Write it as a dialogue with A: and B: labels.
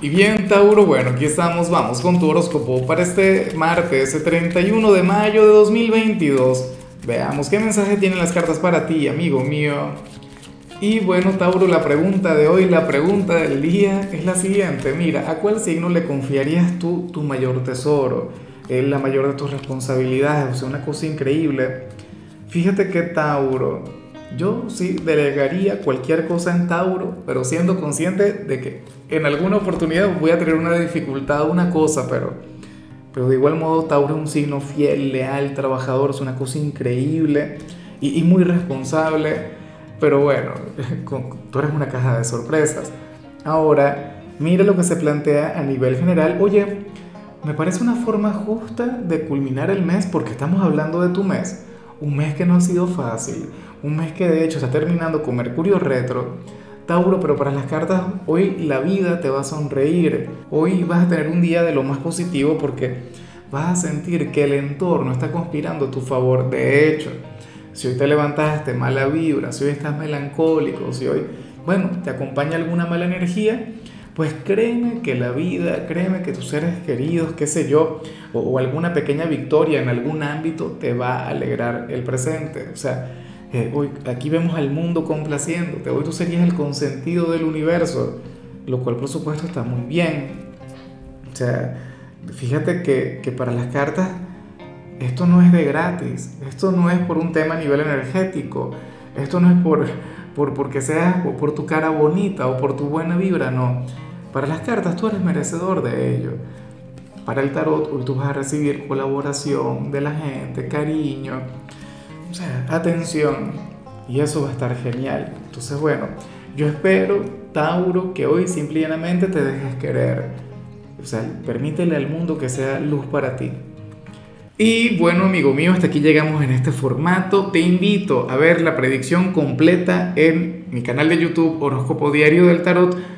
A: Y bien, Tauro, bueno, aquí estamos, vamos con tu horóscopo para este martes, el 31 de mayo de 2022. Veamos qué mensaje tienen las cartas para ti, amigo mío. Y bueno, Tauro, la pregunta de hoy, la pregunta del día es la siguiente. Mira, ¿a cuál signo le confiarías tú tu mayor tesoro? Eh, la mayor de tus responsabilidades, o sea, una cosa increíble. Fíjate que Tauro, yo sí delegaría cualquier cosa en Tauro, pero siendo consciente de que en alguna oportunidad voy a tener una dificultad, una cosa, pero, pero de igual modo Tauro es un signo fiel, leal, trabajador, es una cosa increíble y, muy responsable. Pero bueno, tú eres una caja de sorpresas. Ahora, mira lo que se plantea a nivel general. Oye, me parece una forma justa de culminar el mes porque estamos hablando de tu mes. Un mes que no ha sido fácil, un mes que de hecho está terminando con Mercurio retro. Tauro, pero para las cartas hoy la vida te va a sonreír. Hoy vas a tener un día de lo más positivo porque vas a sentir que el entorno está conspirando a tu favor. De hecho, si hoy te levantaste mala vibra, si hoy estás melancólico, si hoy, bueno, te acompaña alguna mala energía, pues créeme que la vida, créeme que tus seres queridos, qué sé yo, o, o alguna pequeña victoria en algún ámbito te va a alegrar el presente. O sea, eh, hoy, aquí vemos al mundo complaciéndote, hoy tú serías el consentido del universo, lo cual por supuesto está muy bien. O sea, fíjate que, que para las cartas esto no es de gratis, esto no es por un tema a nivel energético, esto no es por, por porque seas por tu cara bonita o por tu buena vibra, no para las cartas tú eres merecedor de ello. Para el tarot hoy tú vas a recibir colaboración de la gente, cariño, o sea, atención. Y eso va a estar genial. Entonces, bueno, yo espero, Tauro, que hoy simplemente te dejes querer. O sea, permítele al mundo que sea luz para ti. Y bueno, amigo mío, hasta aquí llegamos en este formato. Te invito a ver la predicción completa en mi canal de YouTube Horóscopo Diario del Tarot